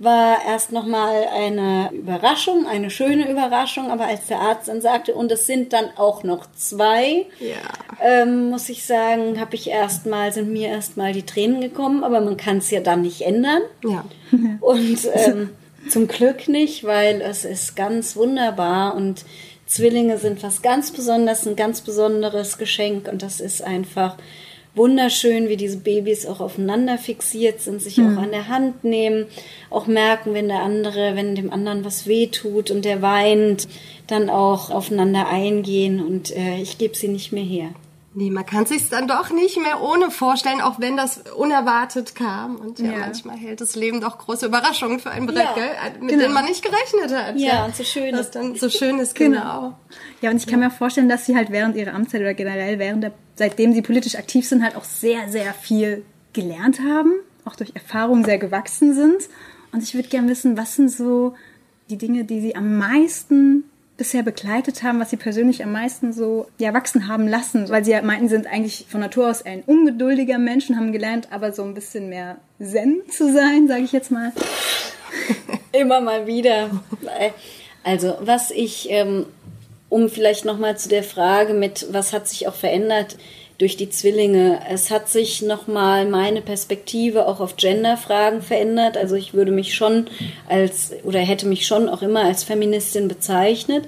war erst nochmal eine Überraschung, eine schöne Überraschung, aber als der Arzt dann sagte, und es sind dann auch noch zwei, Ja. ähm, muss ich sagen, habe ich erstmal, sind mir erstmal die Tränen gekommen, aber man kann es ja dann nicht ändern. Ja. Und ähm, zum Glück nicht, weil es ist ganz wunderbar und Zwillinge sind was ganz Besonderes, ein ganz besonderes Geschenk und das ist einfach wunderschön, wie diese Babys auch aufeinander fixiert sind, sich auch an der Hand nehmen, auch merken, wenn der andere, wenn dem anderen was wehtut und der weint, dann auch aufeinander eingehen und äh, ich gebe sie nicht mehr her. Nee, man kann sich's dann doch nicht mehr ohne vorstellen, auch wenn das unerwartet kam. Und ja, Ja. manchmal hält das Leben doch große Überraschungen für ein Brett, Ja, gell? mit genau. denen man nicht gerechnet hat. Ja, und so schön ist. dann so schön ist, Genau. genau. Ja, und ich kann mir vorstellen, dass sie halt während ihrer Amtszeit oder generell während der, seitdem sie politisch aktiv sind, halt auch sehr, sehr viel gelernt haben, auch durch Erfahrungen sehr gewachsen sind. Und ich würde gerne wissen, was sind so die Dinge, die sie am meisten bisher begleitet haben, was sie persönlich am meisten so ja, wachsen haben lassen, weil sie ja meinten, sie sind eigentlich von Natur aus ein ungeduldiger Mensch und haben gelernt, aber so ein bisschen mehr Zen zu sein, sage ich jetzt mal. Immer mal wieder. Also, was ich, ähm, um vielleicht nochmal zu der Frage mit, was hat sich auch verändert durch die Zwillinge? Es hat sich nochmal meine Perspektive auch auf Genderfragen verändert. Also, ich würde mich schon als, oder hätte mich schon auch immer als Feministin bezeichnet.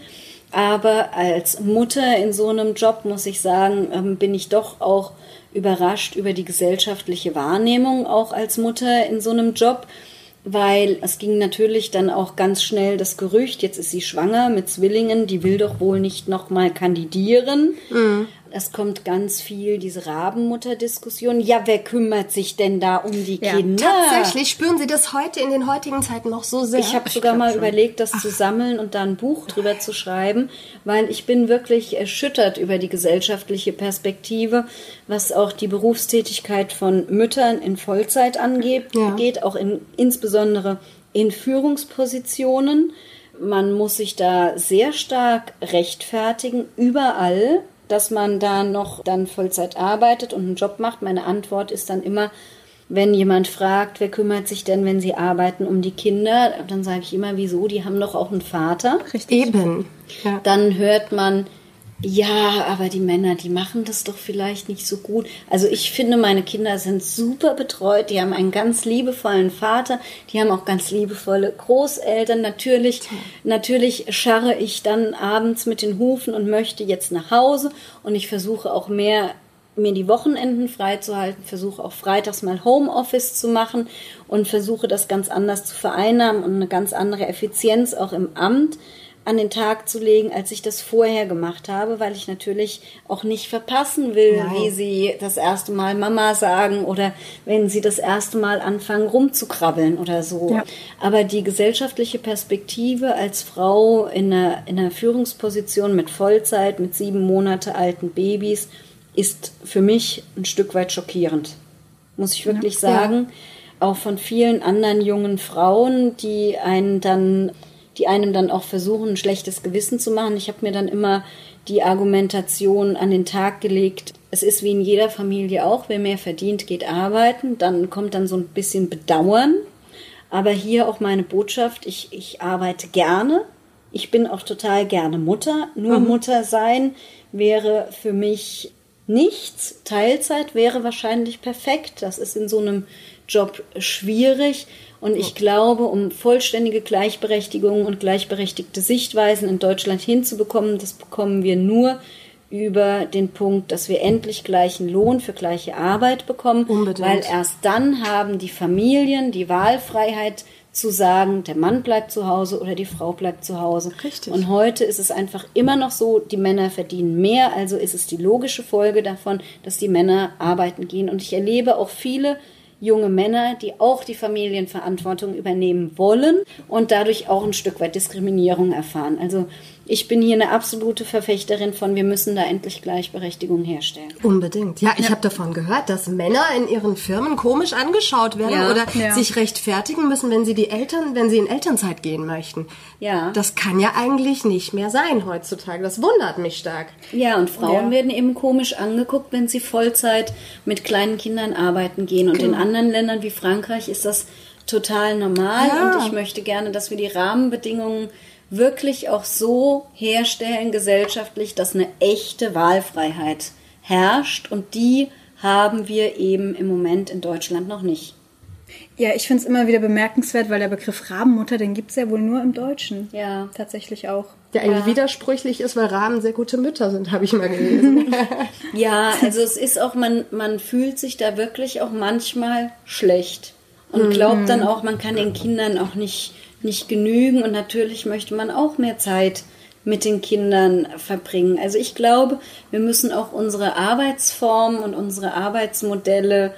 Aber als Mutter in so einem Job, muss ich sagen, ähm, bin ich doch auch überrascht über die gesellschaftliche Wahrnehmung, auch als Mutter in so einem Job weil es ging natürlich dann auch ganz schnell das Gerücht, jetzt ist sie schwanger mit Zwillingen, die will doch wohl nicht nochmal kandidieren. Es kommt ganz viel diese Rabenmutter-Diskussion. Ja, wer kümmert sich denn da um die Ja, Kinder? Tatsächlich spüren Sie das heute in den heutigen Zeiten noch so sehr. Ich habe sogar mal überlegt, das zu sammeln und da ein Buch drüber zu schreiben, weil ich bin wirklich erschüttert über die gesellschaftliche Perspektive, was auch die Berufstätigkeit von Müttern in Vollzeit angeht, Ja. geht auch in, insbesondere in Führungspositionen. Man muss sich da sehr stark rechtfertigen, überall, dass man da noch dann Vollzeit arbeitet und einen Job macht. Meine Antwort ist dann immer, wenn jemand fragt, wer kümmert sich denn, wenn sie arbeiten, um die Kinder, dann sage ich immer, wieso, die haben doch auch einen Vater. Eben. Ja. Dann hört man, ja, aber die Männer, die machen das doch vielleicht nicht so gut. Also ich finde, meine Kinder sind super betreut. Die haben einen ganz liebevollen Vater. Die haben auch ganz liebevolle Großeltern. Natürlich, natürlich scharre ich dann abends mit den Hufen und möchte jetzt nach Hause. Und ich versuche auch mehr mir die Wochenenden freizuhalten, versuche auch freitags mal Homeoffice zu machen und versuche das ganz anders zu vereinnahmen und eine ganz andere Effizienz auch im Amt an den Tag zu legen, als ich das vorher gemacht habe, weil ich natürlich auch nicht verpassen will, Nein. wie sie das erste Mal Mama sagen oder wenn sie das erste Mal anfangen rumzukrabbeln oder so. Ja. Aber die gesellschaftliche Perspektive als Frau in einer, in einer Führungsposition mit Vollzeit, mit sieben Monate alten Babys, ist für mich ein Stück weit schockierend. Muss ich wirklich sagen. Auch von vielen anderen jungen Frauen, die einen dann, die einem dann auch versuchen, ein schlechtes Gewissen zu machen. Ich habe mir dann immer die Argumentation an den Tag gelegt. Es ist wie in jeder Familie auch, wer mehr verdient, geht arbeiten. Dann kommt dann so ein bisschen Bedauern. Aber hier auch meine Botschaft, ich, ich arbeite gerne. Ich bin auch total gerne Mutter. Nur Mutter sein wäre für mich nichts. Teilzeit wäre wahrscheinlich perfekt. Das ist in so einem Job schwierig. Und ich glaube, um vollständige Gleichberechtigung und gleichberechtigte Sichtweisen in Deutschland hinzubekommen, das bekommen wir nur über den Punkt, dass wir endlich gleichen Lohn für gleiche Arbeit bekommen, Unbedingt. weil erst dann haben die Familien die Wahlfreiheit zu sagen, der Mann bleibt zu Hause oder die Frau bleibt zu Hause. Richtig. Und heute ist es einfach immer noch so, die Männer verdienen mehr, also ist es die logische Folge davon, dass die Männer arbeiten gehen. Und ich erlebe auch viele junge Männer, die auch die Familienverantwortung übernehmen wollen und dadurch auch ein Stück weit Diskriminierung erfahren. Also ich bin hier eine absolute Verfechterin von, wir müssen da endlich Gleichberechtigung herstellen. Unbedingt. Ja, ich habe davon gehört, dass Männer in ihren Firmen komisch angeschaut werden Ja, oder ja. sich rechtfertigen müssen, wenn sie die Eltern, wenn sie in Elternzeit gehen möchten. Ja. Das kann ja eigentlich nicht mehr sein heutzutage. Das wundert mich stark. Ja, und Frauen Ja. werden eben komisch angeguckt, wenn sie Vollzeit mit kleinen Kindern arbeiten gehen. Und in anderen Ländern wie Frankreich ist das total normal. Ja. Und ich möchte gerne, dass wir die Rahmenbedingungen wirklich auch so herstellen gesellschaftlich, dass eine echte Wahlfreiheit herrscht. Und die haben wir eben im Moment in Deutschland noch nicht. Ja, ich finde es immer wieder bemerkenswert, weil der Begriff Rabenmutter, den gibt es ja wohl nur im Deutschen. Ja. Tatsächlich auch. Der eigentlich widersprüchlich ist, weil Raben sehr gute Mütter sind, habe ich mal gelesen. Ja, also es ist auch, man, man fühlt sich da wirklich auch manchmal schlecht und glaubt dann auch, man kann den Kindern auch nicht, nicht genügen und natürlich möchte man auch mehr Zeit mit den Kindern verbringen. Also ich glaube, wir müssen auch unsere Arbeitsformen und unsere Arbeitsmodelle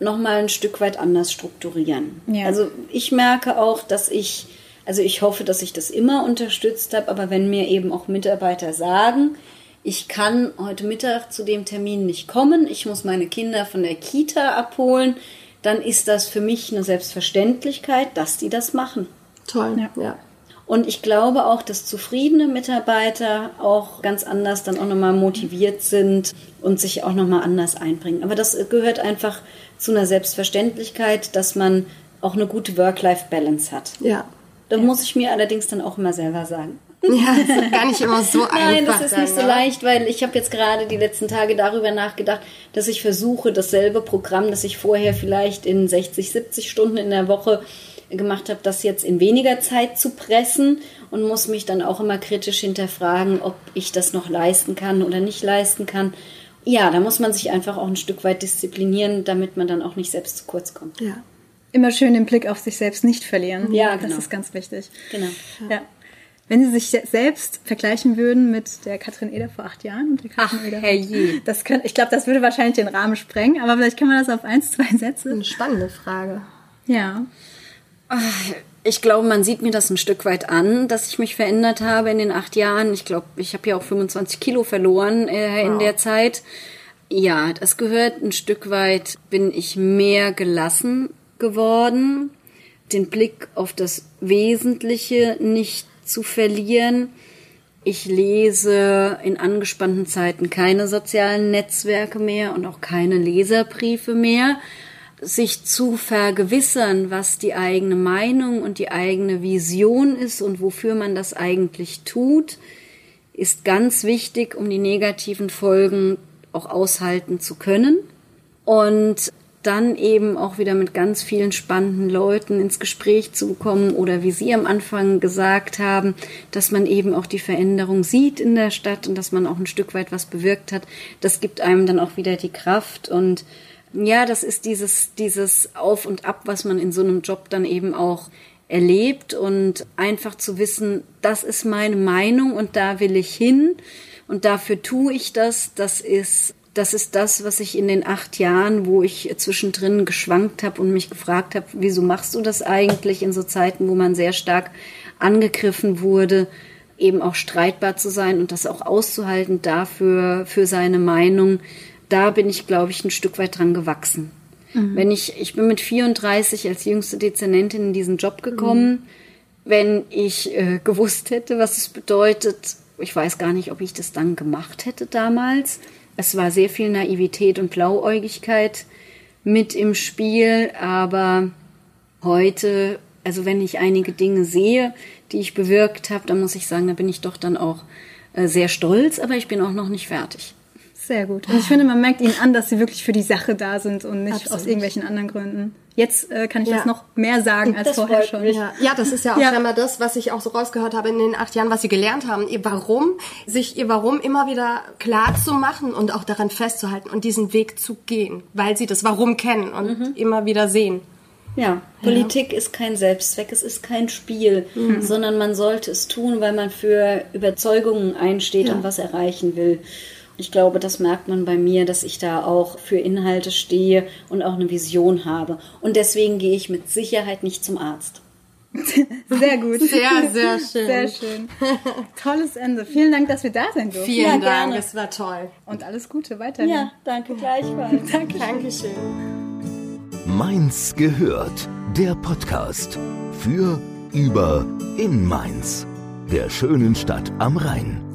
nochmal ein Stück weit anders strukturieren. Ja. Also ich merke auch, dass ich, also ich hoffe, dass ich das immer unterstützt habe, aber wenn mir eben auch Mitarbeiter sagen, ich kann heute Mittag zu dem Termin nicht kommen, ich muss meine Kinder von der Kita abholen, dann ist das für mich eine Selbstverständlichkeit, dass die das machen. Toll. Ja. ja. Und ich glaube auch, dass zufriedene Mitarbeiter auch ganz anders dann auch nochmal motiviert sind und sich auch nochmal anders einbringen. Aber das gehört einfach zu einer Selbstverständlichkeit, dass man auch eine gute Work-Life-Balance hat. Ja. Das muss ich mir allerdings dann auch immer selber sagen. Ja, das ist gar nicht immer so einfach. Nein, das ist dann, nicht so ne? leicht, weil ich habe jetzt gerade die letzten Tage darüber nachgedacht, dass ich versuche, dasselbe Programm, das ich vorher vielleicht in 60, 70 Stunden in der Woche gemacht habe, das jetzt in weniger Zeit zu pressen und muss mich dann auch immer kritisch hinterfragen, ob ich das noch leisten kann oder nicht leisten kann. Ja, da muss man sich einfach auch ein Stück weit disziplinieren, damit man dann auch nicht selbst zu kurz kommt. Ja. Immer schön den Blick auf sich selbst nicht verlieren. Ja, genau. Das ist ganz wichtig. Genau. Ja. Wenn Sie sich se- selbst vergleichen würden mit der Katrin Eder vor acht Jahren und der Katrin Ach, Eder. herrje. Das könnte, ich glaube, das würde wahrscheinlich den Rahmen sprengen, aber vielleicht kann man das auf eins, zwei Sätze. Eine spannende Frage. Ja. Ich glaube, man sieht mir das ein Stück weit an, dass ich mich verändert habe in den acht Jahren. Ich glaube, ich habe ja auch 25 Kilo verloren äh, in der Zeit. Ja, das gehört ein Stück weit, bin ich mehr gelassen geworden, den Blick auf das Wesentliche nicht zu verlieren. Ich lese in angespannten Zeiten keine sozialen Netzwerke mehr und auch keine Leserbriefe mehr. Sich zu vergewissern, was die eigene Meinung und die eigene Vision ist und wofür man das eigentlich tut, ist ganz wichtig, um die negativen Folgen auch aushalten zu können. Und dann eben auch wieder mit ganz vielen spannenden Leuten ins Gespräch zu kommen oder wie Sie am Anfang gesagt haben, dass man eben auch die Veränderung sieht in der Stadt und dass man auch ein Stück weit was bewirkt hat. Das gibt einem dann auch wieder die Kraft und ja, das ist dieses, dieses Auf und Ab, was man in so einem Job dann eben auch erlebt und einfach zu wissen, das ist meine Meinung und da will ich hin und dafür tue ich das, das ist das ist das, was ich in den acht Jahren, wo ich zwischendrin geschwankt habe und mich gefragt habe, wieso machst du das eigentlich in so Zeiten, wo man sehr stark angegriffen wurde, eben auch streitbar zu sein und das auch auszuhalten dafür, für seine Meinung. Da bin ich, glaube ich, ein Stück weit dran gewachsen. Wenn ich, ich bin mit 34 als jüngste Dezernentin in diesen Job gekommen. Wenn ich äh, gewusst hätte, was es bedeutet, ich weiß gar nicht, ob ich das dann gemacht hätte damals. Es war sehr viel Naivität und Blauäugigkeit mit im Spiel, aber heute, also wenn ich einige Dinge sehe, die ich bewirkt habe, dann muss ich sagen, da bin ich doch dann auch äh, sehr stolz, aber ich bin auch noch nicht fertig. Sehr gut. Und ich finde, man merkt ihnen an, dass sie wirklich für die Sache da sind und nicht Absolut. aus irgendwelchen anderen Gründen. Jetzt äh, kann ich Ja. das noch mehr sagen als Das vorher schon. Ja, ja, das ist ja auch Ja. scheinbar das, was ich auch so rausgehört habe in den acht Jahren, was sie gelernt haben. Ihr Warum, sich ihr Warum immer wieder klar zu machen und auch daran festzuhalten und diesen Weg zu gehen, weil sie das Warum kennen und immer wieder sehen. Ja, Politik ist kein Selbstzweck, es ist kein Spiel, sondern man sollte es tun, weil man für Überzeugungen einsteht Ja. und was erreichen will. Ich glaube, das merkt man bei mir, dass ich da auch für Inhalte stehe und auch eine Vision habe. Und deswegen gehe ich mit Sicherheit nicht zum Arzt. Sehr gut. Sehr, sehr schön. Sehr schön. Tolles Ende. Vielen Dank, dass wir da sein durften. Vielen Ja, Dank, gerne. es war toll. Und alles Gute weiterhin. Ja, danke gleichfalls. Dankeschön. Mainz gehört. Der Podcast für, über, in Mainz. Der schönen Stadt am Rhein.